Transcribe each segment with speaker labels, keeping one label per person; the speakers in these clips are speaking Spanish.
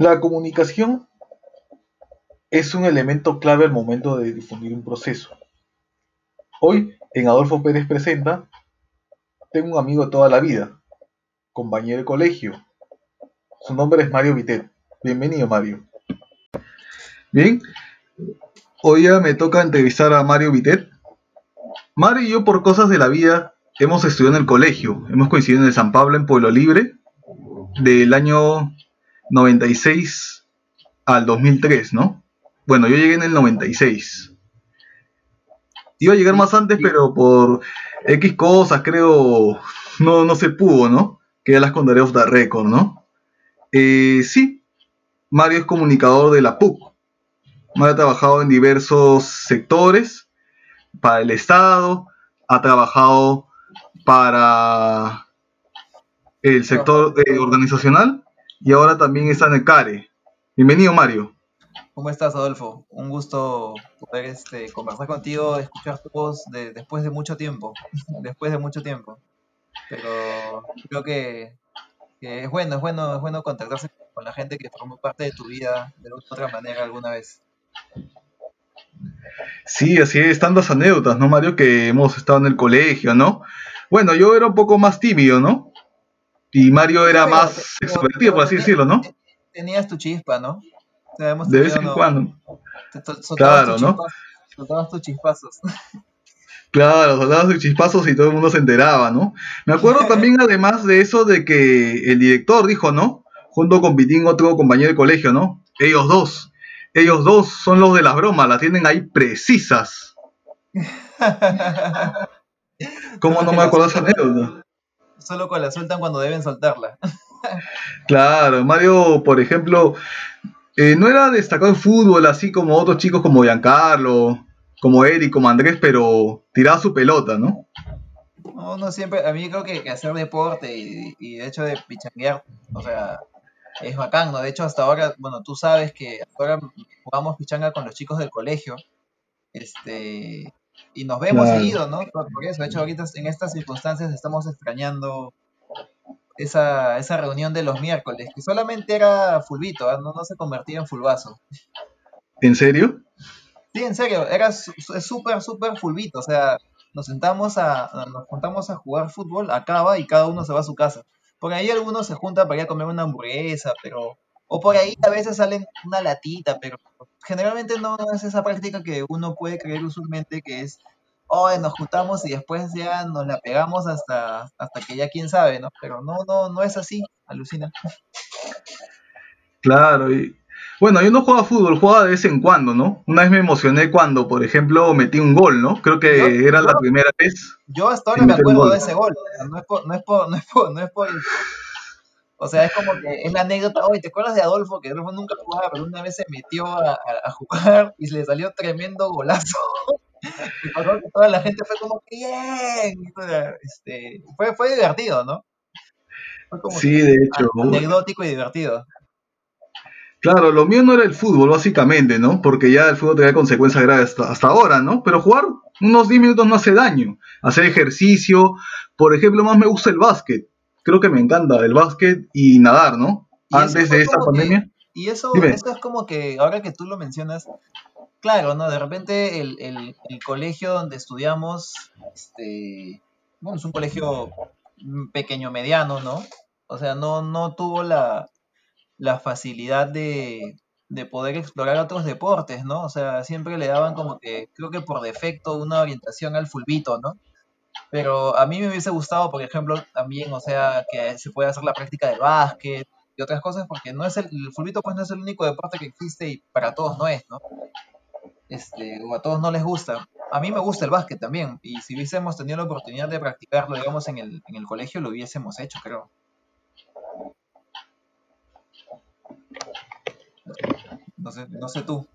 Speaker 1: La comunicación es un elemento clave al momento de difundir un proceso. Hoy, en Adolfo Pérez Presenta, tengo un amigo de toda la vida, compañero de colegio. Su nombre es Mario Vitet. Bienvenido, Mario. Bien, hoy ya me toca entrevistar a Mario Vitet. Mario y yo, por cosas de la vida, hemos estudiado en el colegio. Hemos coincidido en el San Pablo, en Pueblo Libre, del año 96 al 2003, ¿no? Bueno, yo llegué en el 96. Iba a llegar más antes, pero por X cosas, creo, no, no se pudo, ¿no? Que ya las contaré off the record, ¿no? Eh, sí, Mario es comunicador de la PUC. Mario ha trabajado en diversos sectores para el Estado, ha trabajado para el sector eh, organizacional y ahora también está en el CARE. Bienvenido, Mario.
Speaker 2: ¿Cómo estás, Adolfo? Un gusto poder este, conversar contigo, escuchar tu voz después de mucho tiempo. después de mucho tiempo. Pero creo que, es bueno, es bueno, es bueno contactarse con la gente que formó parte de tu vida de otra manera alguna vez.
Speaker 1: Sí, así es, tantas anécdotas, ¿no, Mario? Que hemos estado en el colegio, ¿no? Bueno, yo era un poco más tímido, ¿no? Y Mario era más extrovertido, por así decirlo, ¿no?
Speaker 2: Tenías tu chispa, ¿no?
Speaker 1: de vez en cuando. claro, ¿no?
Speaker 2: soltabas tus chispazos.
Speaker 1: Claro, soltabas tus chispazos y todo el mundo se enteraba, ¿no? Me acuerdo también, además de eso, de que el director dijo, ¿no? Junto con Pitín, otro compañero de colegio, ¿no? Ellos dos. Ellos dos son los de las bromas, las tienen ahí precisas. ¿Cómo no me acuerdo esa anécdota?
Speaker 2: Solo la sueltan cuando deben soltarla.
Speaker 1: claro, Mario, por ejemplo, eh, no era destacado en fútbol así como otros chicos como Giancarlo, como Eric, como Andrés, pero tiraba su pelota, ¿no?
Speaker 2: No, no siempre, a mí creo que, hacer deporte y, y, de hecho de pichanguear, o sea, es bacán, ¿no? De hecho, hasta ahora, bueno, tú sabes que ahora jugamos pichanga con los chicos del colegio, este, y nos vemos seguido, ¿no? Por eso, de hecho, ahorita en estas circunstancias estamos extrañando esa, esa reunión de los miércoles, que solamente era fulbito, ¿ah? no, no se convertía en fulbazo.
Speaker 1: ¿En serio?
Speaker 2: Sí, en serio, era súper, súper fulbito, o sea, nos sentamos a, nos juntamos a jugar fútbol, acaba y cada uno se va a su casa. Por ahí algunos se juntan para ir a comer una hamburguesa, pero, o por ahí a veces salen una latita, pero generalmente no es esa práctica que uno puede creer usualmente que es oh, nos juntamos y después ya nos la pegamos hasta, hasta que ya quién sabe, ¿no? Pero no, no, no es así, alucina.
Speaker 1: Claro, y bueno, yo no jugaba fútbol, jugaba de vez en cuando, ¿no? Una vez me emocioné cuando, por ejemplo, metí un gol, ¿no? Creo que era la primera vez.
Speaker 2: Yo hasta ahora me acuerdo de ese gol. No es por, no es por, no es por, no es por o sea, es como que es la anécdota, oye, ¿te acuerdas de Adolfo? Que Adolfo nunca jugaba, pero una vez se metió a, a jugar y le salió tremendo golazo. Y pasó que toda la gente fue como, bien, este, fue, fue divertido, ¿no?
Speaker 1: Fue como sí, de hecho.
Speaker 2: Anecdótico y divertido.
Speaker 1: Claro, lo mío no era el fútbol, básicamente, ¿no? Porque ya el fútbol tenía consecuencias graves hasta, ahora, ¿no? Pero jugar unos 10 minutos no hace daño. Hacer ejercicio, por ejemplo, más me gusta el básquet. Creo que me encanta el básquet y nadar, ¿no? Antes de esta pandemia.
Speaker 2: y eso, eso es como que, ahora que tú lo mencionas, claro, ¿no? De repente el, el, colegio donde estudiamos, este, bueno, es un colegio pequeño mediano, ¿no? O sea, no, no tuvo la, la facilidad de, de poder explorar otros deportes, ¿no? O sea, siempre le daban como que, creo que por defecto, una orientación al fulbito, ¿no? Pero a mí me hubiese gustado, por ejemplo, también, o sea, que se pueda hacer la práctica del básquet y otras cosas, porque no es el, el fulbito pues no es el único deporte que existe y para todos no es, ¿no? este, o a todos no les gusta. A mí me gusta el básquet también, y si hubiésemos tenido la oportunidad de practicarlo, digamos, en el, en el colegio, lo hubiésemos hecho, creo. No sé, no sé tú.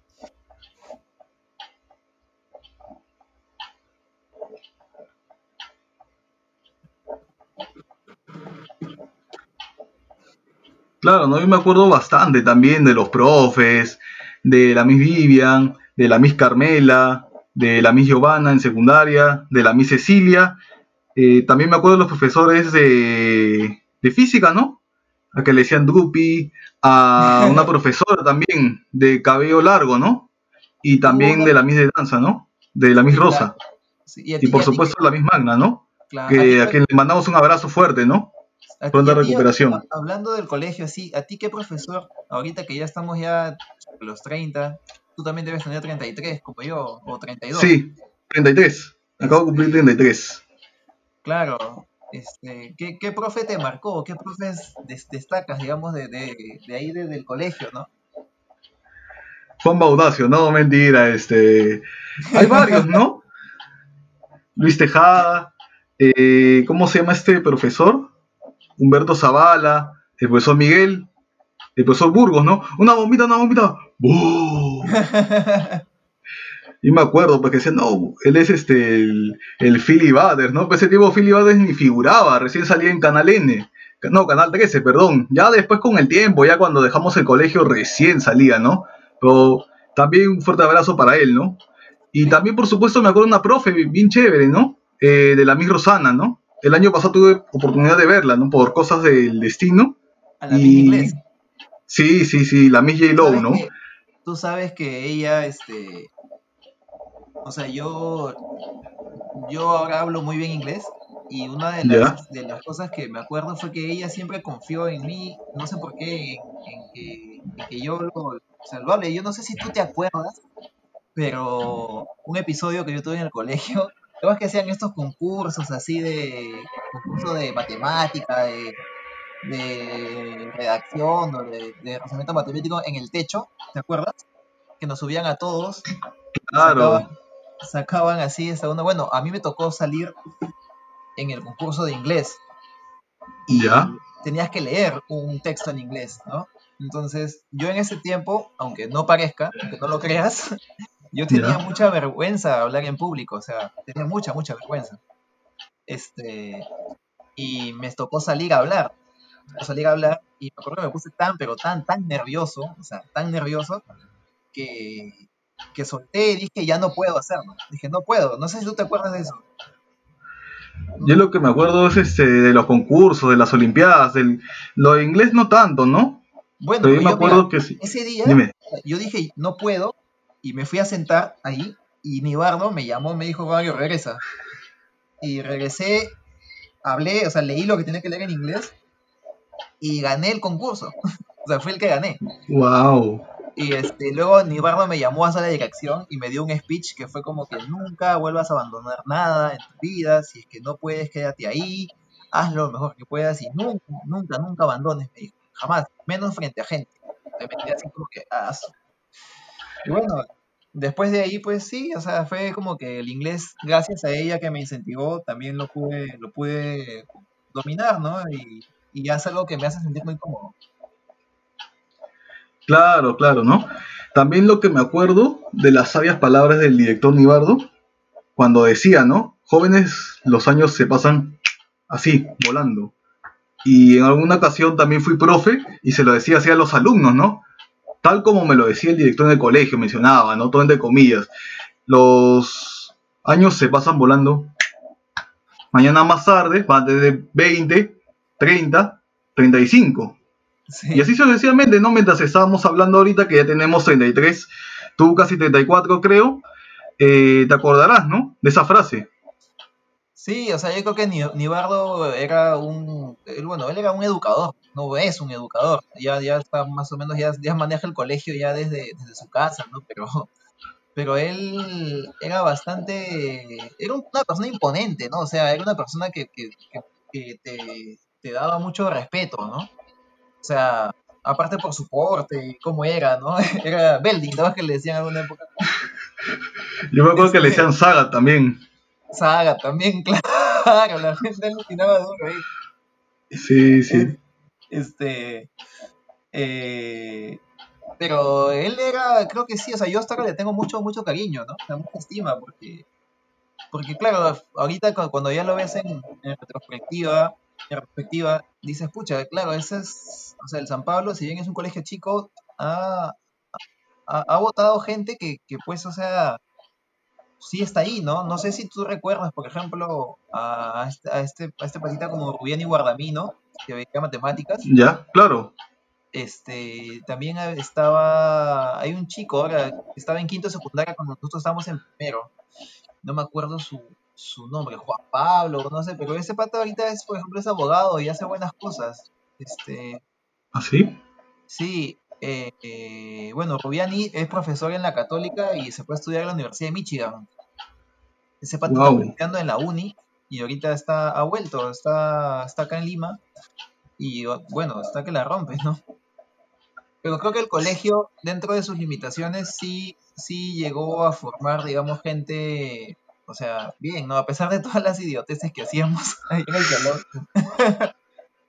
Speaker 1: Claro, ¿no? yo me acuerdo bastante también de los profes, de la Miss Vivian, de la Miss Carmela, de la Miss Giovanna en secundaria, de la Miss Cecilia. Eh, también me acuerdo de los profesores de, física, ¿no? a que le decían Drupi, a una profesora también de cabello largo, ¿no? Y también de la Miss de danza, ¿no? De la Miss Rosa. y, por supuesto la Miss Magna, ¿no? que, a, quien le mandamos un abrazo fuerte, ¿no? Pronta recuperación.
Speaker 2: hablando del colegio, sí, ¿a ti qué profesor, ahorita que ya estamos ya los 30, tú también debes tener 33, como yo, o 32?
Speaker 1: Sí, 33. Acabo de cumplir 33.
Speaker 2: Claro. Este, ¿qué, ¿Qué profe te marcó? ¿Qué profes destacas, digamos, de, de, ahí, desde el colegio, no?
Speaker 1: Juan Baudacio, no, mentira, este... Hay varios, ¿no? Luis Tejada, eh, ¿cómo se llama este profesor? Humberto Zavala, el profesor Miguel, el profesor Burgos, ¿no? Una bombita, una bombita. y me acuerdo, porque decía, no, él es este, el, el Philly ¿no? Pues ese tipo Philly Bader ni figuraba, recién salía en Canal N. No, Canal 13, perdón. Ya después con el tiempo, ya cuando dejamos el colegio, recién salía, ¿no? Pero también un fuerte abrazo para él, ¿no? Y también, por supuesto, me acuerdo una profe bien chévere, ¿no? Eh, de la Miss Rosana, ¿no? El año pasado tuve oportunidad de verla, ¿no? Por cosas del destino.
Speaker 2: A la y... Inglés.
Speaker 1: Sí, sí, sí, la Miss J. Lowe, ¿no?
Speaker 2: tú sabes que ella, este... O sea, yo... Yo ahora hablo muy bien inglés y una de las, de las cosas que me acuerdo fue que ella siempre confió en mí, no sé por qué, en, que, yo lo, o sea, lo hable. Yo no sé si tú te acuerdas, pero un episodio que yo tuve en el colegio es que hacían estos concursos así de concurso de matemática, de, redacción o de, de razonamiento matemático en el techo, ¿te acuerdas? Que nos subían a todos.
Speaker 1: Claro.
Speaker 2: Sacaban, así esa uno. Bueno, a mí me tocó salir en el concurso de inglés. Y ¿Ya? tenías que leer un texto en inglés, ¿no? Entonces, yo en ese tiempo, aunque no parezca, aunque no lo creas, yo tenía mucha vergüenza hablar en público, o sea, tenía mucha, mucha vergüenza. Este, y me tocó salir a hablar, salir a hablar, y me acuerdo que me puse tan, pero tan, tan nervioso, o sea, tan nervioso, que, que solté y dije, ya no puedo hacerlo. Dije, no puedo, no sé si tú te acuerdas de eso.
Speaker 1: Yo lo que me acuerdo es este, de los concursos, de las olimpiadas, del, lo de inglés no tanto, ¿no?
Speaker 2: Bueno, yo me acuerdo que sí. ese día yo dije, no puedo, y me fui a sentar ahí y mi bardo me llamó, me dijo, Mario, regresa. Y regresé, hablé, o sea, leí lo que tenía que leer en inglés y gané el concurso. o sea, fue el que gané.
Speaker 1: Wow.
Speaker 2: Y este, luego Nibardo me llamó a sala de dirección y me dio un speech que fue como que nunca vuelvas a abandonar nada en tu vida, si es que no puedes, quédate ahí, haz lo mejor que puedas y nunca, nunca, nunca abandones, me dijo, jamás, menos frente a gente. Me quedé así como que, ah, y bueno, después de ahí, pues sí, o sea, fue como que el inglés, gracias a ella que me incentivó, también lo pude, lo pude dominar, ¿no? Y, y es algo que me hace sentir muy cómodo.
Speaker 1: Claro, claro, ¿no? También lo que me acuerdo de las sabias palabras del director Nibardo, cuando decía, ¿no? Jóvenes, los años se pasan así, volando. Y en alguna ocasión también fui profe y se lo decía así a los alumnos, ¿no? Tal como me lo decía el director del colegio, mencionaba, ¿no? Todo entre comillas. Los años se pasan volando. Mañana más tarde van a tener 20, 30, 35. Y así sucesivamente, ¿no? Mientras estábamos hablando ahorita que ya tenemos 33, tú casi 34 creo, eh, te acordarás, ¿no? De esa frase.
Speaker 2: Sí, o sea, yo creo que Nibardo era un, bueno, él era un educador, no es un educador, ya, ya está más o menos, ya, ya maneja el colegio ya desde, su casa, ¿no? Pero, pero él era bastante, era una persona imponente, ¿no? O sea, era una persona que, te, daba mucho respeto, ¿no? O sea, aparte por su porte y cómo era, ¿no? Era Belding, ¿no? Que le decían en alguna época.
Speaker 1: Yo me acuerdo que le decían Saga también.
Speaker 2: Saga también, claro, la gente alucinaba duro ahí.
Speaker 1: Sí, sí.
Speaker 2: Este. Eh, pero él era, creo que sí, o sea, yo hasta ahora le tengo mucho, mucho cariño, ¿no? Mucha estima, porque, porque claro, ahorita cuando ya lo ves en, retrospectiva, en retrospectiva, dices, pucha, claro, ese es, o sea, el San Pablo, si bien es un colegio chico, ha, ha, votado gente que, que, pues, o sea, sí está ahí, ¿no? No sé si tú recuerdas, por ejemplo, a, este, a este, a este patita como Rubiani Guardamino, que veía matemáticas.
Speaker 1: Ya, claro.
Speaker 2: Este, también estaba, hay un chico ahora, estaba en quinto secundaria cuando nosotros estábamos en primero. No me acuerdo su, su nombre, Juan Pablo, no sé, pero ese pata ahorita es, por ejemplo, es abogado y hace buenas cosas. Este,
Speaker 1: ¿Ah, sí?
Speaker 2: Sí, eh, eh, bueno, Rubiani es profesor en la Católica y se puede estudiar en la Universidad de Michigan. Ese pata está estudiando en la uni y ahorita está ha vuelto, está, está acá en Lima y bueno, está que la rompe, ¿no? Pero creo que el colegio, dentro de sus limitaciones, sí, sí llegó a formar, digamos, gente, o sea, bien, ¿no? A pesar de todas las idioteces que hacíamos ahí en el salón.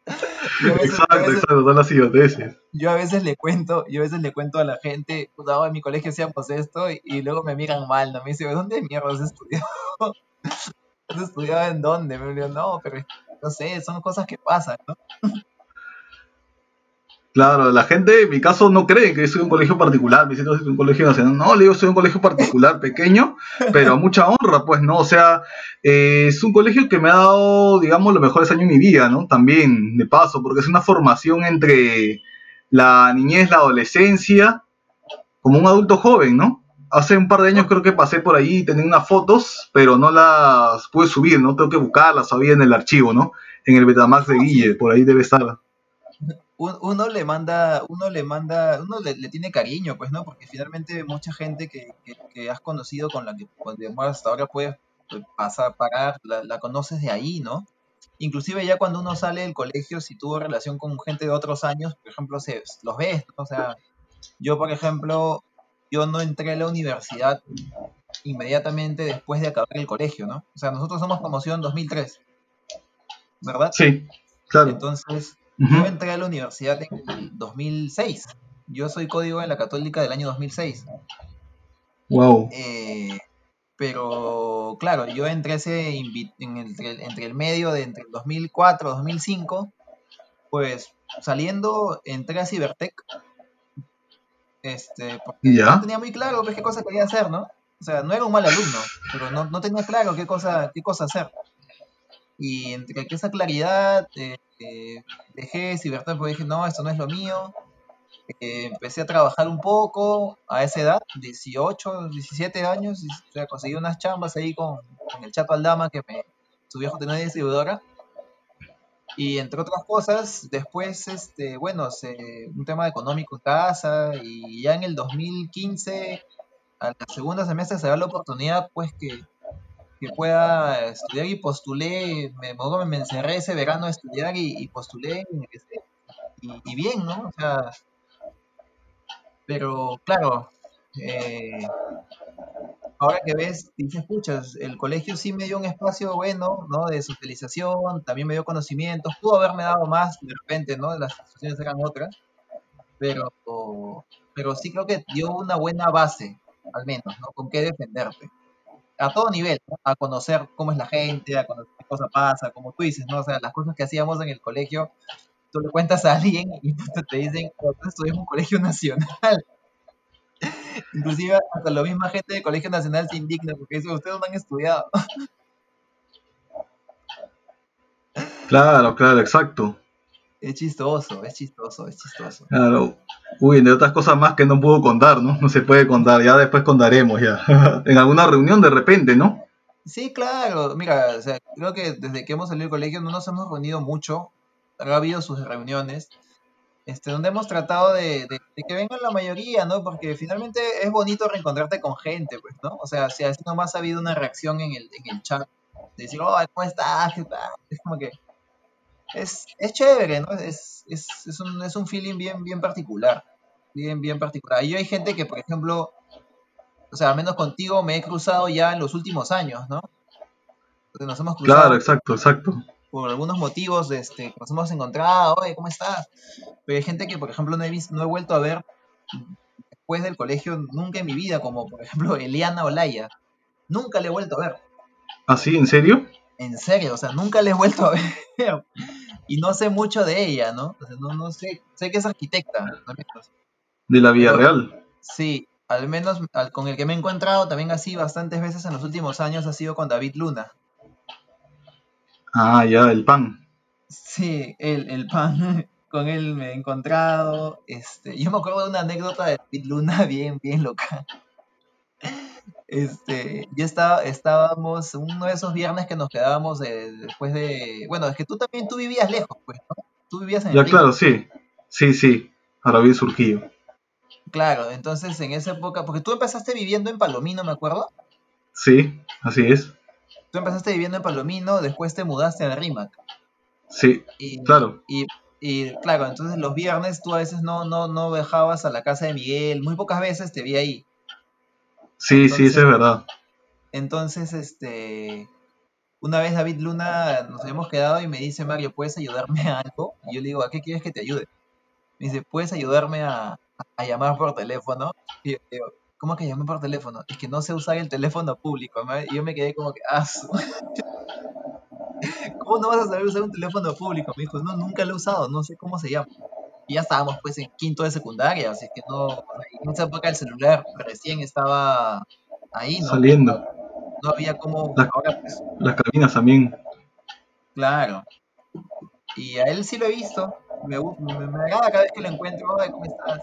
Speaker 1: exacto, exacto, todas las idioteces.
Speaker 2: Yo a veces le cuento, yo a veces le cuento a la gente, pues en mi colegio hacíamos esto y, luego me miran mal, ¿no? Me dicen, ¿dónde mierda has estudiado? ¿Has estudiado en dónde? Me digo, no, pero no sé, son cosas que pasan, ¿no?
Speaker 1: Claro, la gente en mi caso no cree que soy un colegio particular, me siento un colegio nacional. No, le digo, soy un colegio particular pequeño, pero a mucha honra, pues, ¿no? O sea, eh, es un colegio que me ha dado, digamos, los mejores años de mi vida, ¿no? También, de paso, porque es una formación entre la niñez, la adolescencia, como un adulto joven, ¿no? Hace un par de años creo que pasé por ahí y tenía unas fotos, pero no las pude subir, ¿no? Tengo que buscarlas todavía en el archivo, ¿no? En el Betamax de Guille, por ahí debe estar
Speaker 2: uno le manda, uno le manda, uno le, tiene cariño, pues, ¿no? Porque finalmente mucha gente que, has conocido con la que hasta ahora puedes pues, pasar, pagar, la, la, conoces de ahí, ¿no? Inclusive ya cuando uno sale del colegio, si tuvo relación con gente de otros años, por ejemplo, se, los ves, ¿no? O sea, yo, por ejemplo, yo no entré a la universidad inmediatamente después de acabar el colegio, ¿no? O sea, nosotros somos promoción 2003, ¿verdad?
Speaker 1: Sí, claro.
Speaker 2: Entonces, yo entré a la universidad en el 2006. Yo soy código en la Católica del año 2006.
Speaker 1: Wow.
Speaker 2: Eh, pero claro, yo entré ese en el, entre el medio de entre el 2004 y 2005, pues saliendo entré a Cibertech. Este, porque no tenía muy claro pues, qué cosa quería hacer, ¿no? O sea, no era un mal alumno, pero no, no tenía claro qué cosa, qué cosa hacer. Y entre esa claridad, eh, eh, dejé Cibertech porque dije, no, esto no es lo mío. Eh, empecé a trabajar un poco a esa edad, 18, 17 años, y, o sea, conseguí unas chambas ahí con, el Chato Aldama, que me, su viejo tenía distribuidora. Y entre otras cosas, después, este, bueno, se, un tema económico en casa, y ya en el 2015, a la segunda semestre se da la oportunidad, pues, que que pueda estudiar y postulé, me, me encerré ese verano a estudiar y, postulé y, bien, ¿no? O sea, pero claro, eh, ahora que ves, dices, escuchas, el colegio sí me dio un espacio bueno, ¿no? De socialización, también me dio conocimientos, pudo haberme dado más de repente, ¿no? Las situaciones eran otras, pero, pero sí creo que dio una buena base, al menos, ¿no? Con qué defenderte a todo nivel, a conocer cómo es la gente, a conocer qué cosa pasa, como tú dices, ¿no? O sea, las cosas que hacíamos en el colegio, tú le cuentas a alguien y te dicen, oh, tú en un colegio nacional. Inclusive hasta la misma gente del colegio nacional se indigna porque dice, ustedes no han estudiado.
Speaker 1: Claro, claro, exacto.
Speaker 2: Es chistoso, es chistoso, es chistoso.
Speaker 1: Claro. Uy, de otras cosas más que no puedo contar, ¿no? No se puede contar, ya después contaremos ya. en alguna reunión de repente, ¿no?
Speaker 2: Sí, claro. Mira, o sea, creo que desde que hemos salido del colegio no nos hemos reunido mucho. Ha habido sus reuniones, este, donde hemos tratado de, que vengan la mayoría, ¿no? Porque finalmente es bonito reencontrarte con gente, pues, ¿no? O sea, si así nomás ha habido una reacción en el, en el chat, de decir, oh, ¿cómo estás? Es como que es, es chévere, ¿no? Es, es, es, un, es un feeling bien, bien particular. Bien, bien particular. Y hay gente que, por ejemplo, o sea, al menos contigo me he cruzado ya en los últimos años, ¿no? nos hemos.
Speaker 1: Claro, exacto, exacto.
Speaker 2: Por algunos motivos, este, nos hemos encontrado, oye, ¿cómo estás? Pero hay gente que, por ejemplo, no he, visto, no he vuelto a ver después del colegio nunca en mi vida, como por ejemplo Eliana Olaya. Nunca le he vuelto a ver.
Speaker 1: ¿Ah, sí? ¿En serio?
Speaker 2: En serio, o sea, nunca le he vuelto a ver y no sé mucho de ella, ¿no? no, no sé, sé que es arquitecta.
Speaker 1: De la Vía Real.
Speaker 2: Sí, al menos con el que me he encontrado también así bastantes veces en los últimos años ha sido con David Luna.
Speaker 1: Ah, ya, el pan.
Speaker 2: Sí, el, el pan, con él me he encontrado. Este, yo me acuerdo de una anécdota de Luna bien, bien loca. Este, yo estaba, estábamos uno de esos viernes que nos quedábamos de- después de. Bueno, es que tú también tú vivías lejos, pues, ¿no? Tú vivías en
Speaker 1: Ya, claro, sí. Sí, sí. Ahora bien surgido.
Speaker 2: Claro, entonces en esa época, porque tú empezaste viviendo en Palomino, me acuerdo.
Speaker 1: Sí, así es.
Speaker 2: Tú empezaste viviendo en Palomino, después te mudaste al Rímac.
Speaker 1: Sí,
Speaker 2: Y,
Speaker 1: claro.
Speaker 2: y, y, claro, entonces los viernes tú a veces no, no, no viajabas a la casa de Miguel, muy pocas veces te vi ahí.
Speaker 1: Sí, sí, eso es verdad.
Speaker 2: Entonces, este, una vez David Luna nos habíamos quedado y me dice, Mario, ¿puedes ayudarme a algo? Y yo le digo, ¿a qué quieres que te ayude? Me dice, ¿puedes ayudarme a, a llamar por teléfono? Y yo digo, ¿cómo que llamar por teléfono? Es que no sé usar el teléfono público. Y yo me quedé como que, ah, ¿cómo no vas a saber usar un teléfono público? Me dijo, no, nunca lo he usado, no sé cómo se llama. Y ya estábamos pues en quinto de secundaria, así que no, en esa época el celular recién estaba ahí, ¿no?
Speaker 1: Saliendo.
Speaker 2: No había como,
Speaker 1: La-
Speaker 2: ahora pues,
Speaker 1: Las cabinas también.
Speaker 2: claro. Y a él sí lo he visto, me, me, me agrada cada vez que lo encuentro, "Ay, ¿cómo estás?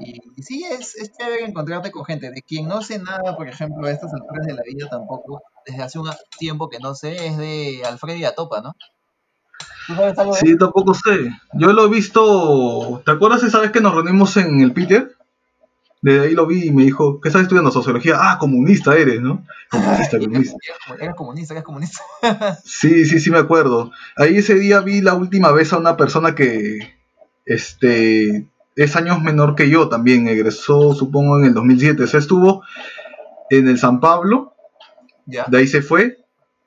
Speaker 2: Y, y sí, es, es chévere encontrarte con gente. De quien no sé nada, por ejemplo, a estas alturas de la vida tampoco, desde hace un tiempo que no sé, es de Alfredo y Atopa, ¿no? ¿Tú sabes algo de él?
Speaker 1: Sí, tampoco sé. Yo lo he visto. ¿Te acuerdas esa vez que nos reunimos en el Peter? Desde ahí lo vi y me dijo, ¿qué estás estudiando? Sociología. Ah, comunista eres, ¿no? Comunista, comunista.
Speaker 2: Eres comunista, eres comunista.
Speaker 1: Sí, sí, sí me acuerdo. Ahí ese día vi la última vez a una persona que este es años menor que yo también, egresó supongo en el 2007, o sea, estuvo en el San Pablo,
Speaker 2: ¿Ya?
Speaker 1: de ahí se fue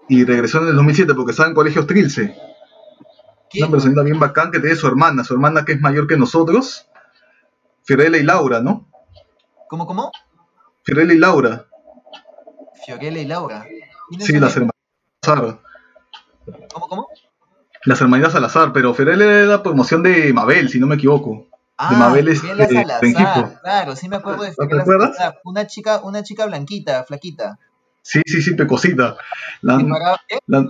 Speaker 1: y regresó en el 2007 porque estaba en colegio Trilce.
Speaker 2: ¿Quién?
Speaker 1: Una personita bien bacán que tiene su hermana, su hermana que es mayor que nosotros, Fiorella y Laura, ¿no?
Speaker 2: ¿Cómo, cómo?
Speaker 1: Fiorella y Laura,
Speaker 2: Fiorella y Laura. ¿Quiénes
Speaker 1: sí, las hermanas Salazar,
Speaker 2: ¿Cómo, cómo?
Speaker 1: las hermanitas Salazar, pero Fiorella era la promoción de Mabel, si no me equivoco.
Speaker 2: Ah,
Speaker 1: Mabel es,
Speaker 2: Fiorella
Speaker 1: eh,
Speaker 2: Salazar,
Speaker 1: Rengifo.
Speaker 2: claro, sí me acuerdo de
Speaker 1: ¿No te acuerdas?
Speaker 2: Salazar. Una chica, una chica blanquita, flaquita.
Speaker 1: Sí, sí, sí, Pecosita. La-
Speaker 2: paraba, ¿qué?
Speaker 1: la-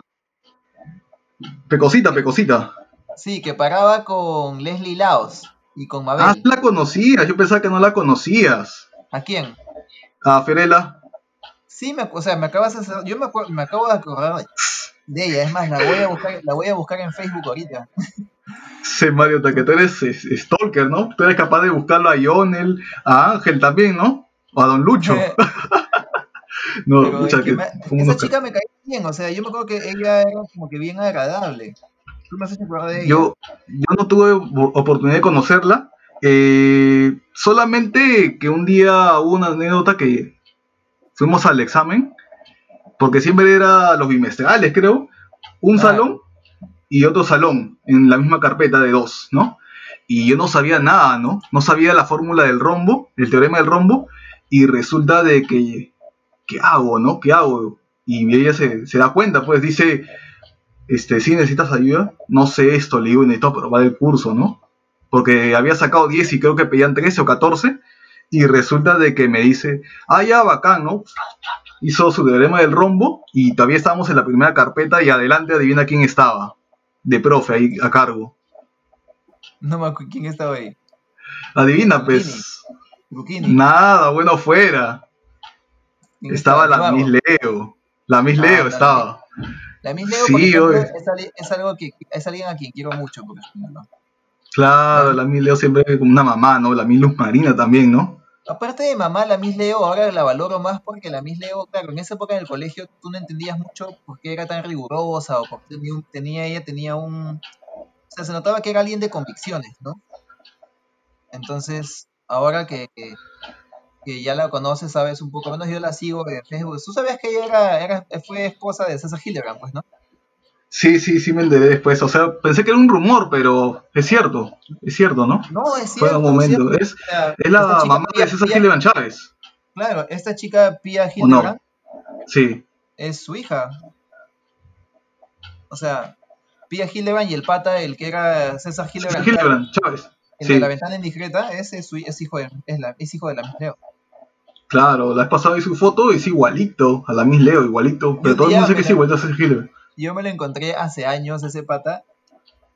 Speaker 1: Pecosita, Pecosita.
Speaker 2: Sí, que paraba con Leslie Laos y con Mabel.
Speaker 1: Ah, la conocías, yo pensaba que no la conocías.
Speaker 2: ¿A quién?
Speaker 1: A Fiorella.
Speaker 2: Sí, me, o sea, me acabas de hacer, yo me, acuer- me acabo de acordar de ella, es más, la voy a buscar, la voy a buscar en Facebook ahorita.
Speaker 1: Sí, Mario, que tú eres es- stalker, ¿no? Tú eres capaz de buscarlo a Ionel, a Ángel también, ¿no? O a Don Lucho. no,
Speaker 2: Pero
Speaker 1: pucha,
Speaker 2: es que
Speaker 1: que
Speaker 2: me-
Speaker 1: como
Speaker 2: esa chica me caía bien, o sea, yo me acuerdo que ella era como que bien agradable. Tú me haces acordar de ella.
Speaker 1: yo, yo no tuve op- oportunidad de conocerla. eh, solamente que un día hubo una anécdota que fuimos al examen, porque siempre era los bimestrales, creo, un salón y otro salón en la misma carpeta de dos, ¿no? Y yo no sabía nada, ¿no? No sabía la fórmula del rombo, el teorema del rombo, y resulta de que, ¿qué hago, no? ¿Qué hago? Y ella se, se da cuenta, pues dice, este, si necesitas ayuda, no sé esto, le digo, necesito aprobar el curso, ¿no? Porque había sacado 10 y creo que pedían 13 o 14, y resulta de que me dice, ah, ya, bacán, ¿no? Hizo su teorema del rombo, y todavía estábamos en la primera carpeta, y adelante adivina quién estaba, de profe, ahí a cargo.
Speaker 2: No me acuerdo quién estaba ahí.
Speaker 1: Adivina, pues, nada, bueno fuera.
Speaker 2: ¿Quién
Speaker 1: Estaba la
Speaker 2: Navarro.
Speaker 1: Miss Leo, la Miss
Speaker 2: Ah,
Speaker 1: Leo estaba.
Speaker 2: La Miss Leo,
Speaker 1: Sí,
Speaker 2: ejemplo, es, algo que, es alguien a quien quiero mucho, por ejemplo.
Speaker 1: Claro, la Miss Leo siempre como una mamá, ¿no? La Miss Luz Marina también, ¿no?
Speaker 2: Aparte de mamá, la Miss Leo ahora la valoro más porque la Miss Leo, claro, en esa época en el colegio tú no entendías mucho por qué era tan rigurosa o por qué tenía, tenía ella tenía un... O sea, se notaba que era alguien de convicciones, ¿no? Entonces, ahora que, que, que ya la conoces, sabes un poco menos, yo la sigo en Facebook. Tú sabías que ella era, era, fue esposa de César Hildebrand, pues, ¿no?
Speaker 1: Sí, sí, sí me enteré después. O sea, pensé que era un rumor, pero es cierto, es cierto, ¿no?
Speaker 2: No, es
Speaker 1: Fue
Speaker 2: cierto.
Speaker 1: un momento. Es, la mamá de César
Speaker 2: Pia-
Speaker 1: Gillivan Chávez.
Speaker 2: Claro, esta chica Pia
Speaker 1: ¿O no? Sí,
Speaker 2: es su hija. O sea, Pia Hildebrand y el pata, el que era César
Speaker 1: Gillivan Chávez.
Speaker 2: el
Speaker 1: Sí,
Speaker 2: de la ventana indiscreta, ese es, su, es hijo de, es, la, es hijo de la Miss Leo.
Speaker 1: claro. La vez pasada vi su foto y es igualito a la Miss Leo, igualito. Pero todo el mundo sé
Speaker 2: me
Speaker 1: que es igualito a César Gillivan.
Speaker 2: Yo me lo encontré hace años, ese pata,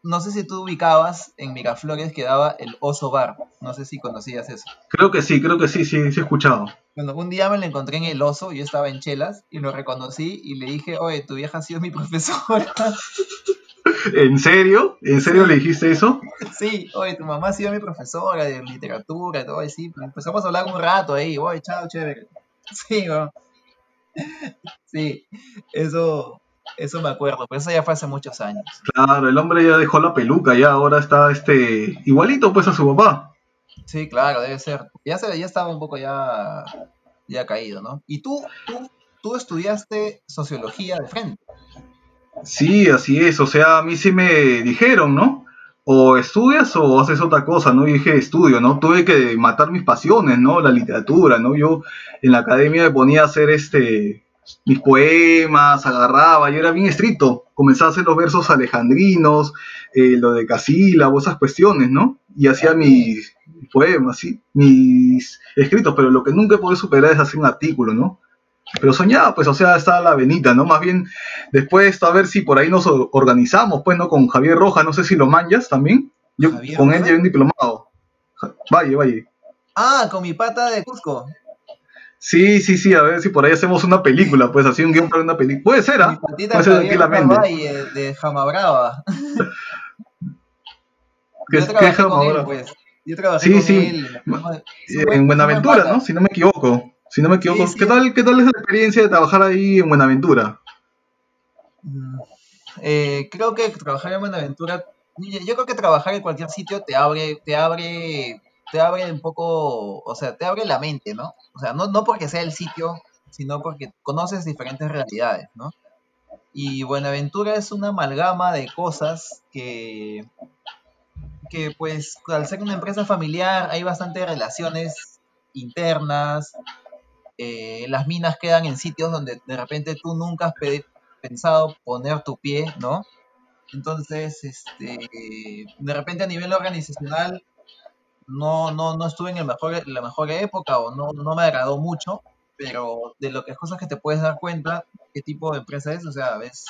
Speaker 2: no sé si tú ubicabas en Miraflores que daba el Oso Bar. No sé si conocías eso.
Speaker 1: Creo que sí, creo que sí, sí, sí he escuchado.
Speaker 2: Bueno, un día me lo encontré en el Oso, yo estaba en Chelas y lo reconocí y le dije, oye, tu vieja ha sido mi profesora.
Speaker 1: ¿En serio? ¿En serio le dijiste eso?
Speaker 2: Sí, oye, tu mamá ha sido mi profesora de literatura y todo, y sí, empezamos a hablar un rato ahí, oye, chao, chévere. Sí, ¿no? Sí, eso, eso me acuerdo, pero eso ya fue hace muchos años.
Speaker 1: Claro, el hombre ya dejó la peluca, ya ahora está este igualito pues a su papá.
Speaker 2: Sí, claro, debe ser. Ya se ya estaba un poco ya, ya caído, ¿no? Y tú, tú, tú estudiaste sociología de frente.
Speaker 1: Sí, así es. O sea, a mí sí me dijeron, ¿no? O estudias o haces otra cosa, ¿no? Y dije, estudio, ¿no? Tuve que matar mis pasiones, ¿no? La literatura, ¿no? Yo en la academia me ponía a hacer este mis poemas, agarraba, yo era bien estricto, comenzaba a hacer los versos alejandrinos, eh, lo de casílabos, esas cuestiones, ¿no? Y hacía mis poemas, ¿sí? mis escritos, pero lo que nunca he podido superar es hacer un artículo, ¿no? Pero soñaba, pues, o sea, está la venita, ¿no? Más bien, después, a ver si por ahí nos organizamos, pues, ¿no? Con Javier Rojas, no sé si lo manjas también. Yo con él llevé un diplomado. Vaya, vaya.
Speaker 2: Ah, con mi pata de Cusco.
Speaker 1: Sí, sí, sí, a ver si por ahí hacemos una película, pues así un guion para una película. Puede ser, ¿ah?
Speaker 2: Puede ser tranquilamente. Valle, de Jamabrava.
Speaker 1: ¿Qué, Yo trabajé con él, pues. Yo trabajé sí, con sí. él. En Buenaventura, ¿no? Si no me equivoco. Si no me equivoco. ¿Qué, tal, ¿Qué tal es la experiencia de trabajar ahí en Buenaventura?
Speaker 2: Mm, eh, creo que trabajar en Buenaventura, yo creo que trabajar en cualquier sitio te abre, te abre, te abre un poco, o sea, te abre la mente, ¿no? O sea, no, no porque sea el sitio, sino porque conoces diferentes realidades, ¿no? Y Buenaventura es una amalgama de cosas que, que pues al ser una empresa familiar hay bastantes relaciones internas, eh, las minas quedan en sitios donde de repente tú nunca has pensado poner tu pie, ¿no? Entonces, este, de repente a nivel organizacional no, no, no estuve en la mejor época o no, no me agradó mucho, pero de lo que es cosas que te puedes dar cuenta, qué tipo de empresa es, o sea, ves,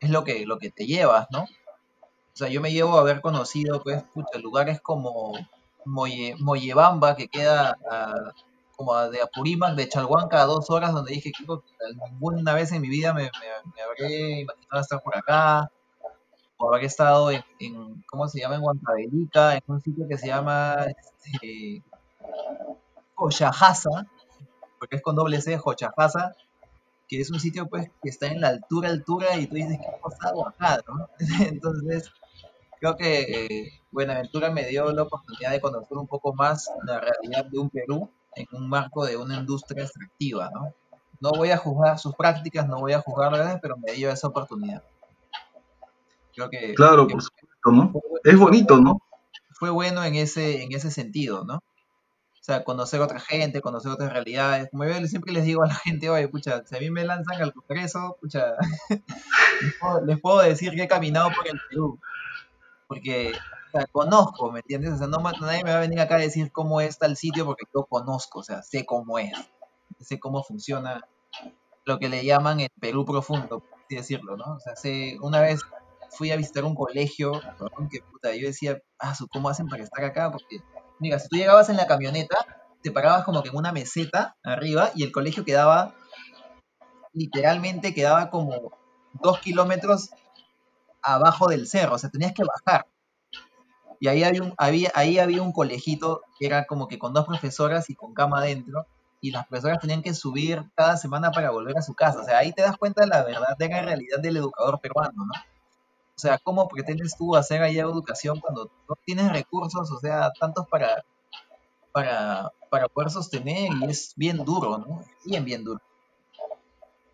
Speaker 2: es lo que, lo que te llevas, ¿no? O sea, yo me llevo a haber conocido, pues, pucha, lugares como Moye, Moyebamba, que queda a, como de Apurímac, de Chalhuanca, a dos horas, donde dije que ninguna vez en mi vida me, me, habré imaginado estar por acá, o estado en, ¿cómo se llama? En Huancavelica, en un sitio que se llama este, porque es con doble C, Jochajasa, que es un sitio pues que está en la altura, altura, y tú dices, ¿qué pasa acá, no? Entonces, creo que eh, Buenaventura me dio la oportunidad de conocer un poco más la realidad de un Perú en un marco de una industria extractiva, ¿no? No voy a juzgar sus prácticas, no voy a juzgarlas, pero me dio esa oportunidad.
Speaker 1: Creo que, claro, por supuesto, ¿no? es bonito, ¿no?
Speaker 2: Fue bueno en ese, en ese sentido, ¿no? O sea, conocer otra gente, conocer otras realidades. Como yo siempre les digo a la gente, oye, pucha, si a mí me lanzan al Congreso, pucha, les, puedo, decir que he caminado por el Perú. Porque o sea, conozco, ¿me entiendes? O sea, no, nadie me va a venir acá a decir cómo está el sitio porque yo conozco, o sea, sé cómo es, sé cómo funciona lo que le llaman el Perú profundo, por así decirlo, ¿no? O sea, sé, una vez fui a visitar un colegio, que puta, yo decía, ah, ¿cómo hacen para estar acá? Porque, mira, si tú llegabas en la camioneta, te parabas como que en una meseta arriba y el colegio quedaba, literalmente quedaba como dos kilómetros abajo del cerro, o sea, tenías que bajar. Y ahí había, un, había, ahí había un colegito que era como que con dos profesoras y con cama adentro, y las profesoras tenían que subir cada semana para volver a su casa. O sea, ahí te das cuenta de la verdadera realidad del educador peruano, ¿no? O sea, ¿cómo pretendes tú hacer ahí educación cuando no tienes recursos, o sea, tantos para, para, para poder sostener? Y es bien duro, ¿no? Bien, bien duro.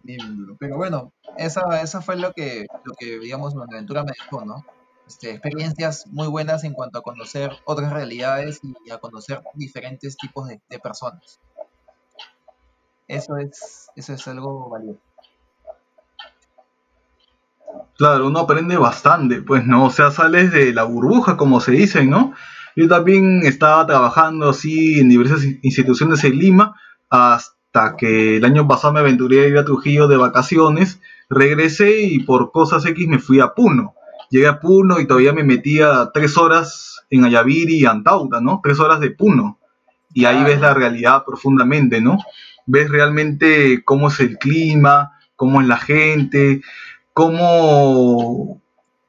Speaker 2: Bien, duro. Pero bueno, esa, eso fue lo que, lo que, digamos, aventura me dejó, ¿no? Este, experiencias muy buenas en cuanto a conocer otras realidades y a conocer diferentes tipos de, personas. Eso es, eso es algo valioso.
Speaker 1: Claro, uno aprende bastante, pues, ¿no? O sea, sales de la burbuja, como se dice, ¿no? Yo también estaba trabajando así en diversas instituciones en Lima hasta que el año pasado me aventuré a ir a Trujillo de vacaciones, regresé y por cosas X me fui a Puno llegué a Puno y todavía me metía tres horas en Ayaviri y Antauta, ¿no? Tres horas de Puno. Y ahí ves la realidad profundamente, ¿no? Ves realmente cómo es el clima, cómo es la gente, cómo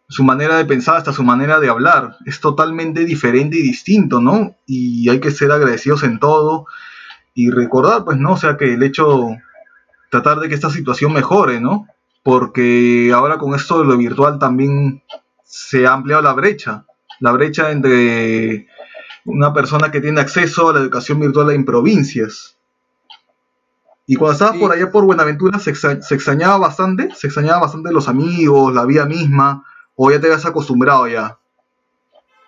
Speaker 1: su manera de pensar, hasta su manera de hablar, es totalmente diferente y distinto, ¿no? Y hay que ser agradecidos en todo y recordar, pues, ¿no? O sea, que el hecho, tratar de que esta situación mejore, ¿no? Porque ahora con esto de lo virtual también se ha ampliado la brecha, la brecha entre una persona que tiene acceso a la educación virtual en provincias. Y cuando estabas por allá por Buenaventura se, se extrañaba bastante, se extrañaba bastante los amigos, la vida misma, ¿O ya te has acostumbrado ya?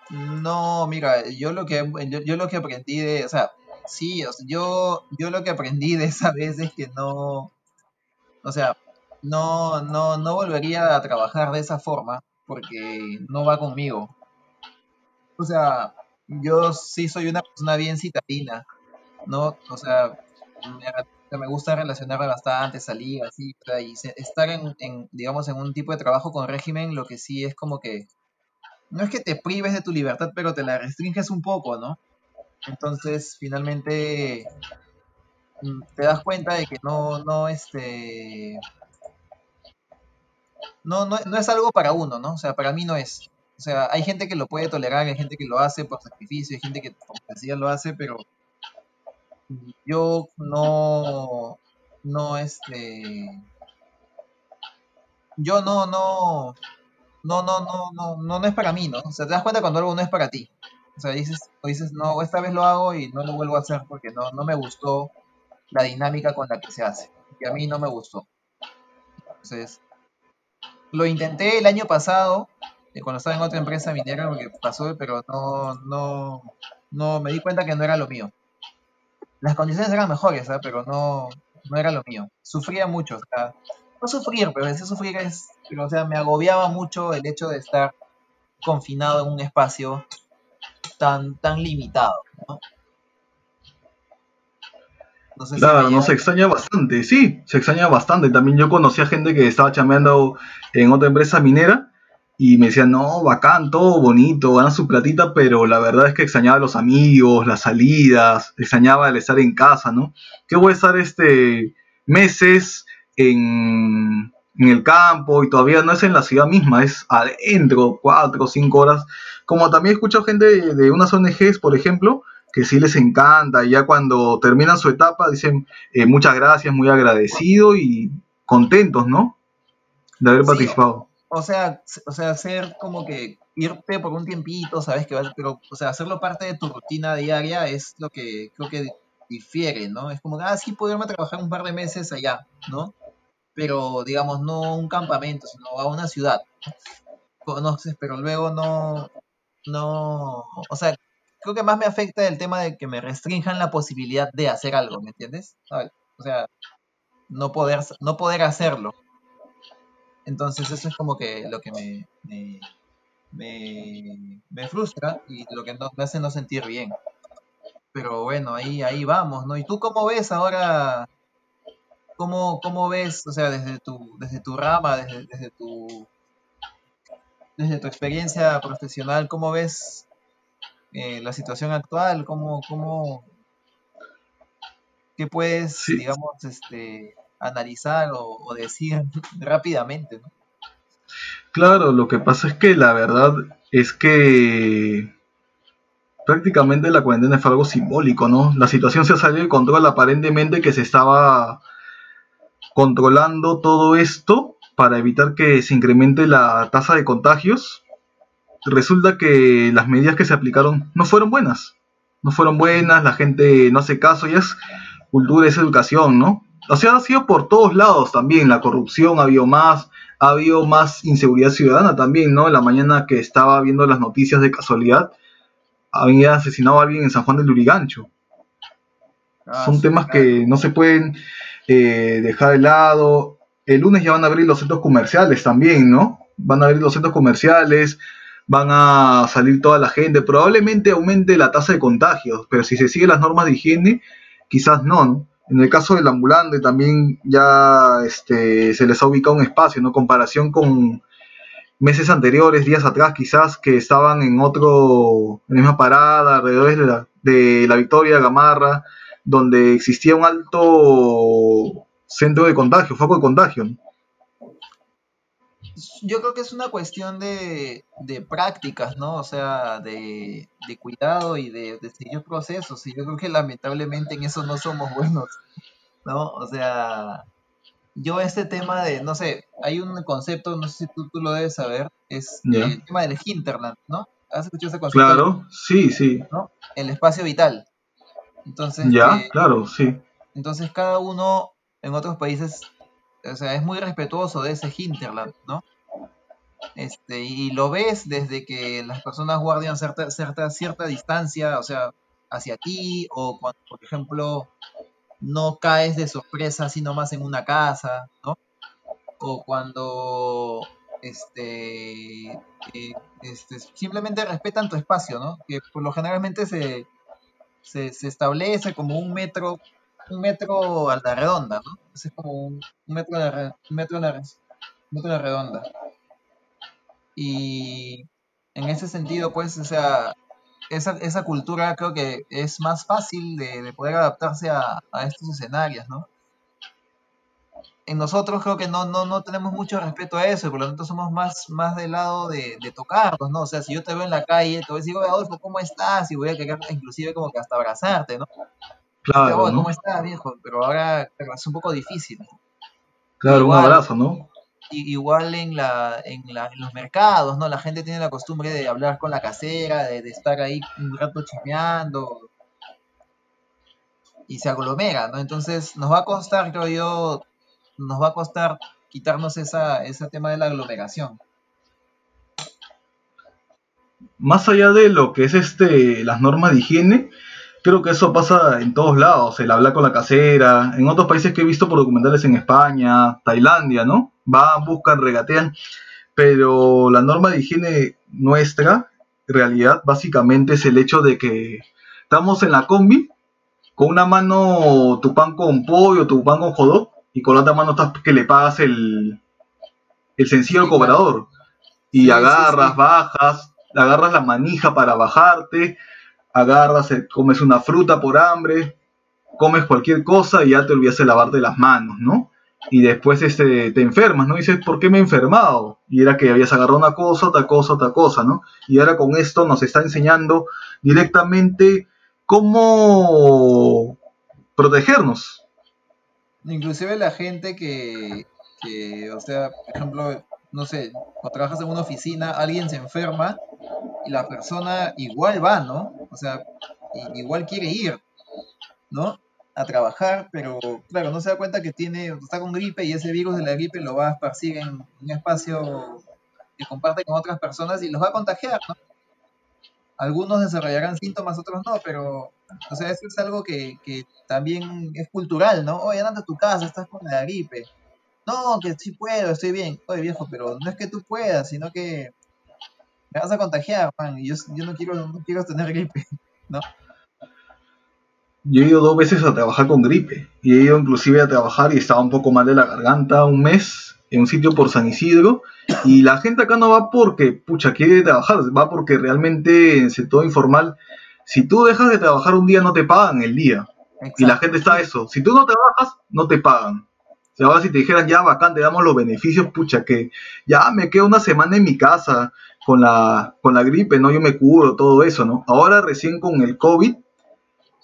Speaker 2: No, mira, yo lo que yo, lo que aprendí de, o sea, sí, yo yo lo que aprendí de esa vez es que no o sea, no no no volvería a trabajar de esa forma porque no va conmigo. O sea, yo sí soy una persona bien citadina, ¿no? O sea, me, gusta relacionarme bastante, salir así, y estar en, digamos, en un tipo de trabajo con régimen, lo que sí es como que, no es que te prives de tu libertad, pero te la restringes un poco, ¿no? Entonces, finalmente, mm, te das cuenta de que no, no, este, no, no, no es algo para uno, ¿no? O sea, para mí no es. O sea, hay gente que lo puede tolerar, hay gente que lo hace por sacrificio, hay gente que por lo hace, pero yo no, no, este, yo no, no, no, no, no, no, no, no es para mí, ¿no? O sea, te das cuenta cuando algo no es para ti. O sea, dices, o dices, no, esta vez lo hago y no lo vuelvo a hacer porque no, no me gustó la dinámica con la que se hace. Que a mí no me gustó. Entonces, lo intenté el año pasado, eh, cuando estaba en otra empresa minera, porque pasó, pero no, no, no, me di cuenta que no era lo mío. Las condiciones eran mejores, ¿eh? pero no, no era lo mío. Sufría mucho, o sea, no sufrir, pero ese sufrir es, o sea, me agobiaba mucho el hecho de estar confinado en un espacio tan, tan limitado, ¿no?
Speaker 1: claro, no se extraña bastante, sí, se extraña bastante. También yo conocí a gente que estaba chambeando en otra empresa minera y me decían, no, bacán, todo bonito, gana su platita, pero la verdad es que extrañaba a los amigos, las salidas, extrañaba el estar en casa, ¿no? Que voy a estar este meses en, el campo y todavía no es en la ciudad misma, es adentro, cuatro o cinco horas. Como también escucho gente de, unas ONGs, por ejemplo, que sí les encanta, y ya cuando terminan su etapa dicen eh, muchas gracias, muy agradecido y contentos, ¿no? De haber participado
Speaker 2: o sea, o sea, hacer como que irte por un tiempito, sabes que vas, pero, o sea, hacerlo parte de tu rutina diaria es lo que creo que difiere, ¿no? Es como, ah, sí, podría trabajar un par de meses allá, ¿no? Pero, digamos, no un campamento, sino a una ciudad. Conoces, pero luego no, no, o sea, creo que más me afecta el tema de que me restrinjan la posibilidad de hacer algo, ¿me entiendes? O sea, no poder, no poder hacerlo. Entonces eso es como que lo que me, me, frustra y lo que me hace no sentir bien. Pero bueno, ahí, ahí vamos, ¿no? ¿Y tú cómo ves ahora? ¿Cómo, cómo ves, o sea, desde tu, desde tu rama, desde, desde tu desde tu experiencia profesional, ¿cómo ves eh, la situación actual? ¿Cómo, cómo, qué puedes, digamos, este, analizar o, decir rápidamente, ¿no?
Speaker 1: Claro, lo que pasa es que la verdad es que prácticamente la cuarentena fue algo simbólico, ¿no? La situación se ha salido de control aparentemente que se estaba controlando todo esto para evitar que se incremente la tasa de contagios. Resulta que las medidas que se aplicaron no fueron buenas. No fueron buenas, la gente no hace caso y es cultura, es educación, ¿no? O sea, ha sido por todos lados también, la corrupción ha habido más, ha habido más inseguridad ciudadana también, ¿no? En la mañana que estaba viendo las noticias de casualidad, había asesinado a alguien en San Juan del Lurigancho. Ah, Son temas que no se pueden eh, dejar de lado. El lunes ya van a abrir los centros comerciales también, ¿no? Van a abrir los centros comerciales, van a salir toda la gente. Probablemente aumente la tasa de contagios, pero si se siguen las normas de higiene, quizás no, ¿no? En el caso del ambulante también ya este, se les ha ubicado un espacio, ¿no? Comparación con meses anteriores, días atrás quizás, que estaban en otro, en la misma parada, alrededor de la, de la Victoria, Gamarra, donde existía un alto centro de contagio, foco de contagio.
Speaker 2: Yo creo que es una cuestión de, de prácticas, ¿no? O sea, de, de cuidado y de, de seguir procesos. Y yo creo que lamentablemente en eso no somos buenos, ¿no? O sea, yo este tema de, no sé, hay un concepto, no sé si tú, tú lo debes saber, es el tema del hinterland, ¿no? ¿Has escuchado ese concepto?
Speaker 1: Claro, sí, sí.
Speaker 2: ¿no? El espacio vital. Entonces,
Speaker 1: ya, eh, claro, sí.
Speaker 2: Entonces cada uno en otros países, o sea, es muy respetuoso de ese hinterland, ¿no? Este, y lo ves desde que las personas guardan cierta, cierta, cierta distancia, o sea, hacia ti, o cuando, por ejemplo, no caes de sorpresa así nomás en una casa, ¿no? O cuando este, eh, este, simplemente respetan tu espacio, ¿no? Que por lo generalmente se, se, establece como un metro, un metro a la redonda, ¿no? es como un, metro, a la, metro, a metro a redonda. Y en ese sentido, pues, o sea, esa, esa cultura creo que es más fácil de, poder adaptarse a, estos escenarios, ¿no? En nosotros creo que no, no, no tenemos mucho respeto a eso, y por lo tanto somos más, más del lado de, de tocarnos, ¿no? O sea, si yo te veo en la calle, te voy a decir, Adolfo, ¿cómo estás? Y voy a querer inclusive como que hasta abrazarte, ¿no? Claro. ¿Cómo estás, viejo? Pero ahora es un poco difícil.
Speaker 1: Claro, un abrazo, ¿no?
Speaker 2: igual en, la, en, la, en, los mercados, ¿no? La gente tiene la costumbre de hablar con la casera, de, estar ahí un rato chismeando y se aglomera, ¿no? Entonces nos va a costar, creo yo, nos va a costar quitarnos esa, ese tema de la aglomeración.
Speaker 1: Más allá de lo que es este las normas de higiene, creo que eso pasa en todos lados, el hablar con la casera, en otros países que he visto por documentales en España, Tailandia, ¿no? Van, buscan, regatean, pero la norma de higiene nuestra, en realidad, básicamente es el hecho de que estamos en la combi, con una mano tu pan con pollo, tu pan con jodó, y con la otra mano estás que le pagas el, el sencillo al cobrador. Y agarras, bajas, agarras la manija para bajarte, agarras, eh, comes una fruta por hambre, comes cualquier cosa y ya te olvidas de lavarte las manos, ¿no? Y después este, te enfermas, ¿no? Y dices, ¿por qué me he enfermado? Y era que habías agarrado una cosa, otra cosa, otra cosa, ¿no? Y ahora con esto nos está enseñando directamente cómo protegernos.
Speaker 2: Inclusive la gente que, que, o sea, por ejemplo, no sé, cuando trabajas en una oficina, alguien se enferma la persona igual va, ¿no? O sea, igual quiere ir, ¿no? A trabajar, pero claro, no se da cuenta que tiene, está con gripe y ese virus de la gripe lo va a esparcir en un espacio que comparte con otras personas y los va a contagiar, ¿no? Algunos desarrollarán síntomas, otros no, pero, o sea, eso es algo que, que también es cultural, ¿no? Oye, anda a tu casa, estás con la gripe. No, que sí puedo, estoy bien. Oye, viejo, pero no es que tú puedas, sino que me vas a contagiar, man, y yo, no, quiero, no quiero tener gripe, ¿no?
Speaker 1: Yo he ido dos veces a trabajar con gripe, y he ido inclusive a trabajar y estaba un poco mal de la garganta un mes en un sitio por San Isidro, y la gente acá no va porque, pucha, quiere trabajar, va porque realmente en el sector informal, si tú dejas de trabajar un día no te pagan el día. Y la gente está eso, si tú no trabajas, no te pagan. Si ahora si te dijeran, ya bacán, te damos los beneficios, pucha, que ya me quedo una semana en mi casa, con la, con la gripe, ¿no? Yo me curo, todo eso, ¿no? Ahora recién con el COVID,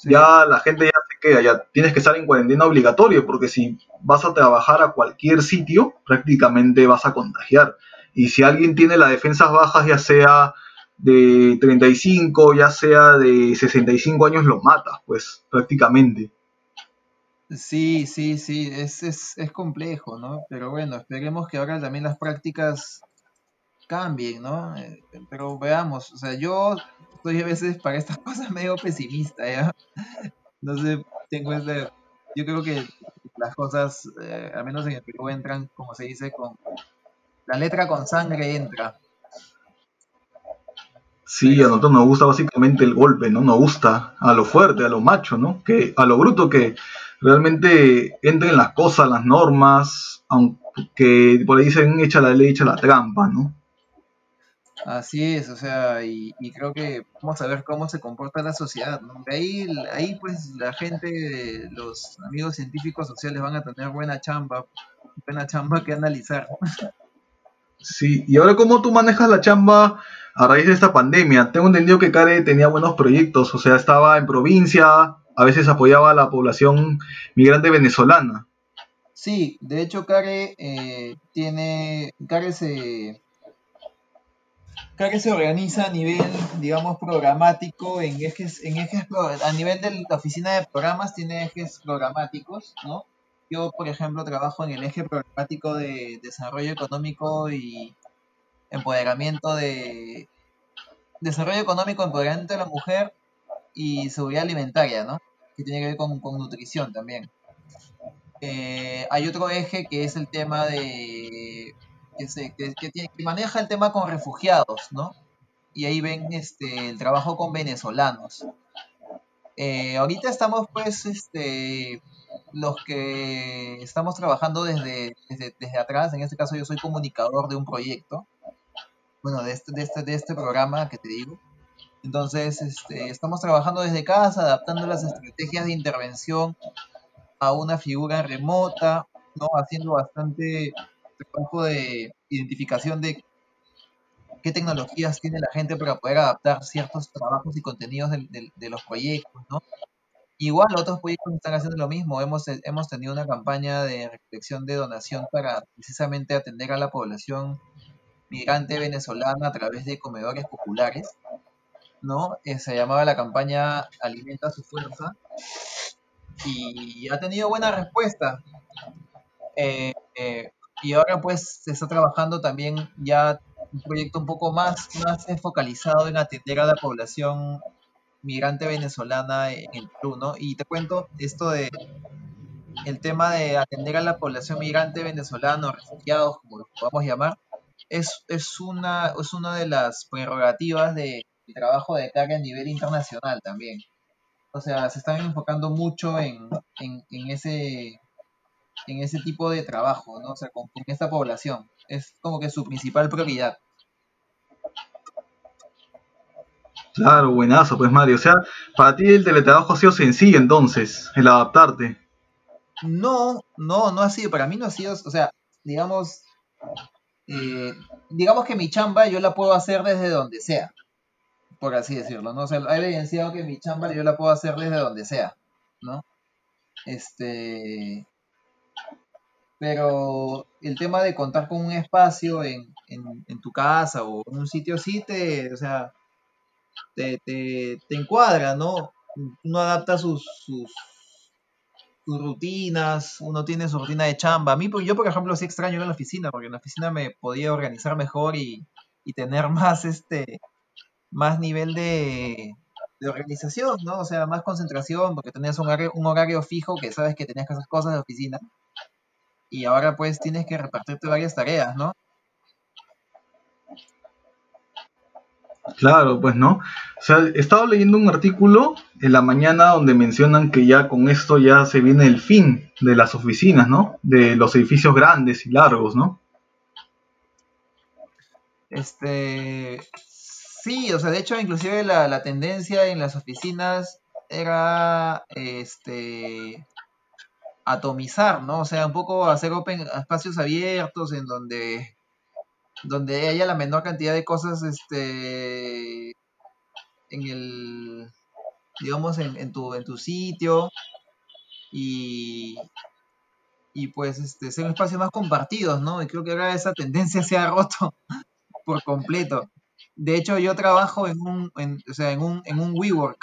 Speaker 1: ya la gente ya se queda, ya tienes que estar en cuarentena obligatorio, porque si vas a trabajar a cualquier sitio, prácticamente vas a contagiar. Y si alguien tiene las defensas bajas, ya sea de 35, ya sea de 65 años, lo matas, pues, prácticamente.
Speaker 2: Sí, sí, sí, es, es, es complejo, ¿no? Pero bueno, esperemos que ahora también las prácticas cambien, ¿no? Eh, pero veamos, o sea, yo soy a veces para estas cosas medio pesimista, ¿ya? Sé, tengo ese... Yo creo que las cosas, eh, al menos en el Perú, entran, como se dice, con... La letra con sangre entra.
Speaker 1: Sí, a nosotros nos gusta básicamente el golpe, ¿no? Nos gusta a lo fuerte, a lo macho, ¿no? Que a lo bruto que realmente entren las cosas, las normas, aunque por ahí dicen echa la ley, echa la trampa, ¿no?
Speaker 2: Así es, o sea, y, creo que vamos a ver cómo se comporta la sociedad, ¿no? ahí, ahí pues la gente, los amigos científicos sociales van a tener buena chamba, buena chamba que analizar.
Speaker 1: Sí, y ahora cómo tú manejas la chamba a raíz de esta pandemia. Tengo entendido que Care tenía buenos proyectos, o sea, estaba en provincia, a veces apoyaba a la población migrante venezolana.
Speaker 2: Sí, de hecho Care eh, tiene, Care se, Care se organiza a nivel, digamos, programático en ejes, en ejes, a nivel de la oficina de programas tiene ejes programáticos, ¿no? Yo, por ejemplo, trabajo en el eje programático de desarrollo económico y empoderamiento de desarrollo económico, empoderamiento de la mujer y seguridad alimentaria, ¿no? Que tiene que ver con, nutrición también. Eh, hay otro eje que es el tema de que, maneja el tema con refugiados, ¿no? Y ahí ven este, el trabajo con venezolanos. Eh, ahorita estamos, pues, este, los que estamos trabajando desde, desde, atrás, en este caso yo soy comunicador de un proyecto, bueno, de este, de este, de este programa que te digo. Entonces, este, estamos trabajando desde casa, adaptando las estrategias de intervención a una figura remota, ¿no? Haciendo bastante trabajo de identificación de qué tecnologías tiene la gente para poder adaptar ciertos trabajos y contenidos de, los proyectos, ¿no? Igual otros proyectos están haciendo lo mismo. Hemos, hemos tenido una campaña de reflexión de donación para precisamente atender a la población migrante venezolana a través de comedores populares, ¿no? Eh, se llamaba la campaña Alimenta su fuerza y ha tenido buena respuesta. Eh, eh, y ahora pues se está trabajando también ya un proyecto un poco más, más focalizado en atender a la población migrante venezolana en el Perú, ¿no? Y te cuento esto de el tema de atender a la población migrante venezolana, refugiados, como los podamos llamar, es, es, una, es una de las prerrogativas del trabajo de carga a nivel internacional también. O sea, se están enfocando mucho en, en, en ese en ese tipo de trabajo, ¿no? O sea, con, esta población. Es como que su principal prioridad.
Speaker 1: Claro, buenazo, pues Mario. O sea, para ti el teletrabajo ha sido sencillo entonces, el adaptarte.
Speaker 2: No, no, no ha sido, para mí no ha sido, o sea, digamos, eh, digamos que mi chamba yo la puedo hacer desde donde sea, por así decirlo, ¿no? O sea, ha evidenciado que mi chamba yo la puedo hacer desde donde sea, ¿no? Este, pero el tema de contar con un espacio en, tu casa o en un sitio así, te, o sea, te, te, encuadra, ¿no? Uno adapta sus, sus, rutinas, uno tiene su rutina de chamba. A mí, yo por ejemplo, sí extraño ir a la oficina, porque en la oficina me podía organizar mejor y, tener más, este, más nivel de, organización, ¿no? O sea, más concentración, porque tenías un horario, un horario fijo que sabes que tenías que hacer cosas de oficina y ahora pues tienes que repartirte varias tareas, ¿no?
Speaker 1: Claro, pues no. O sea, he estado leyendo un artículo en la mañana donde mencionan que ya con esto ya se viene el fin de las oficinas, ¿no? De los edificios grandes y largos, ¿no?
Speaker 2: Este, sí, o sea, de hecho, inclusive la, la tendencia en las oficinas era, este, atomizar, ¿no? O sea, un poco hacer open, espacios abiertos en donde, donde haya la menor cantidad de cosas, este, en el, digamos, en, tu, en tu sitio y, y pues, este, ser espacios más compartidos, ¿no? Y creo que ahora esa tendencia se ha roto por completo. De hecho, yo trabajo en un, o sea, en un, en un WeWork,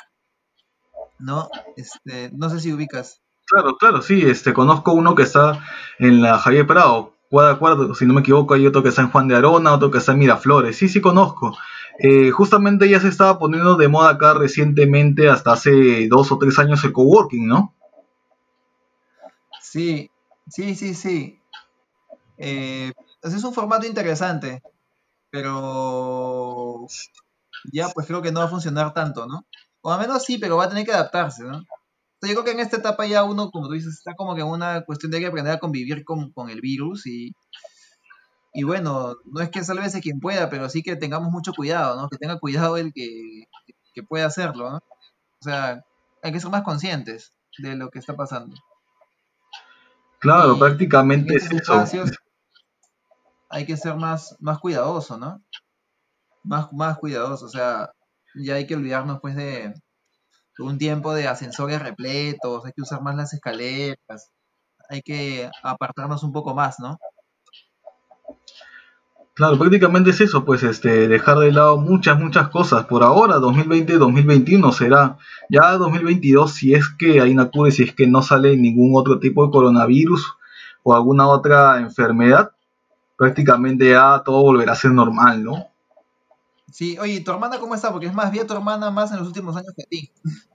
Speaker 2: ¿no? Este, no sé si ubicas.
Speaker 1: Claro, claro, sí, este, conozco uno que está en la Javier Prado, cuadra si no me equivoco, hay otro que está en Juan de Arona, otro que está en Miraflores, sí, sí conozco. Eh, justamente ya se estaba poniendo de moda acá recientemente, hasta hace dos o tres años, el coworking, ¿no?
Speaker 2: Sí, sí, sí, sí. Eh, es un formato interesante, pero ya pues creo que no va a funcionar tanto, ¿no? O al menos sí, pero va a tener que adaptarse, ¿no? Yo creo que en esta etapa ya uno, como tú dices, está como que en una cuestión de que aprender a convivir con, el virus y, y bueno, no es que salvese quien pueda, pero sí que tengamos mucho cuidado, ¿no? Que tenga cuidado el que, que pueda hacerlo, ¿no? O sea, hay que ser más conscientes de lo que está pasando.
Speaker 1: Claro, prácticamente es eso.
Speaker 2: Hay que ser más, más cuidadoso, ¿no? Más, más cuidadoso, o sea, ya hay que olvidarnos pues de un tiempo de ascensores repletos, hay que usar más las escaleras, hay que apartarnos un poco más, ¿no?
Speaker 1: Claro, prácticamente es eso, pues este, dejar de lado muchas, muchas cosas. Por ahora, 2020-2021 será ya 2022 si es que hay una cura, si es que no sale ningún otro tipo de coronavirus o alguna otra enfermedad, prácticamente ya todo volverá a ser normal, ¿no?
Speaker 2: Sí, oye, ¿tu hermana cómo está? Porque es más, vi a tu hermana más en los últimos años que a ti.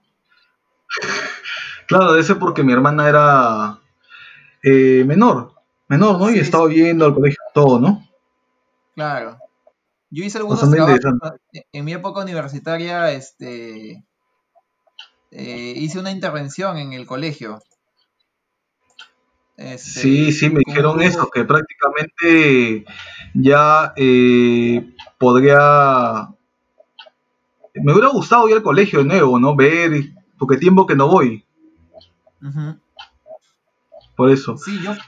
Speaker 1: Claro, ser porque mi hermana era eh, menor, menor, ¿no? y estaba viendo al colegio todo, ¿no?
Speaker 2: Claro. Yo hice algunos trabajos en mi época universitaria, este, eh, hice una intervención en el colegio.
Speaker 1: Este, sí, sí, me dijeron eso, que prácticamente ya eh, podría... Me hubiera gustado ir al colegio de nuevo, ¿no? Ver, porque tiempo que no voy. Por eso.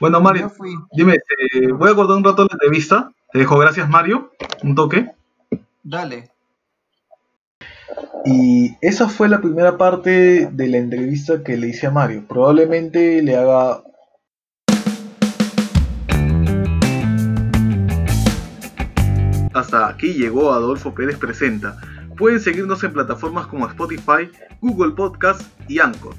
Speaker 1: bueno, Mario, dime, eh, voy a cortar un rato la entrevista te dejo gracias, Mario. Un toque.
Speaker 2: Dale.
Speaker 1: Y esa fue la primera parte de la entrevista que le hice a Mario. Probablemente le haga Hasta aquí llegó Adolfo Pérez Presenta. Pueden seguirnos en plataformas como Spotify, Google Podcast y Anchor.